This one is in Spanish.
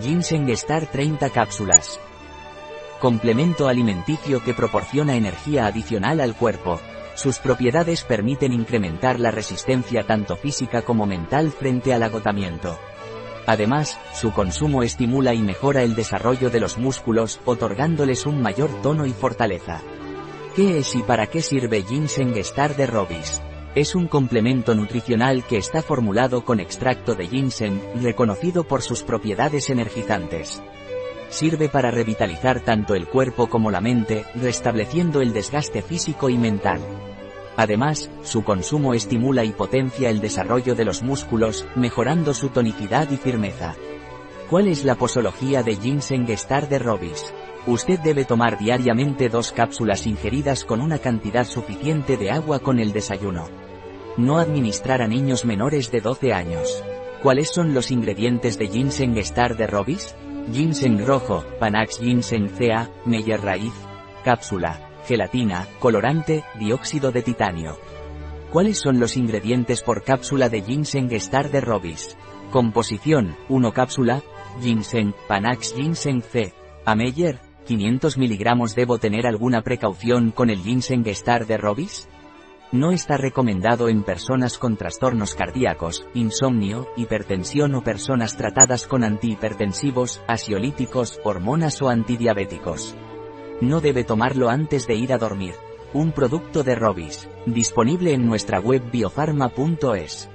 Ginseng Star 30 cápsulas. Complemento alimenticio que proporciona energía adicional al cuerpo. Sus propiedades permiten incrementar la resistencia tanto física como mental frente al agotamiento. Además, su consumo estimula y mejora el desarrollo de los músculos, otorgándoles un mayor tono y fortaleza. ¿Qué es y para qué sirve Ginseng Star de Robis? Es un complemento nutricional que está formulado con extracto de ginseng, reconocido por sus propiedades energizantes. Sirve para revitalizar tanto el cuerpo como la mente, restableciendo el desgaste físico y mental. Además, su consumo estimula y potencia el desarrollo de los músculos, mejorando su tonicidad y firmeza. ¿Cuál es la posología de ginseng Star de Robis? Usted debe tomar diariamente dos cápsulas ingeridas con una cantidad suficiente de agua con el desayuno. No administrar a niños menores de 12 años. ¿Cuáles son los ingredientes de ginseng Star de Robis? Ginseng rojo, Panax ginseng CA, Meyer raíz, cápsula, gelatina, colorante, dióxido de titanio. ¿Cuáles son los ingredientes por cápsula de ginseng Star de Robis? Composición, 1 cápsula, ginseng, Panax ginseng C. A Meyer, 500 miligramos ¿Debo tener alguna precaución con el ginseng Star de Robis? No está recomendado en personas con trastornos cardíacos, insomnio, hipertensión o personas tratadas con antihipertensivos, asiolíticos, hormonas o antidiabéticos. No debe tomarlo antes de ir a dormir. Un producto de Robis, disponible en nuestra web biofarma.es.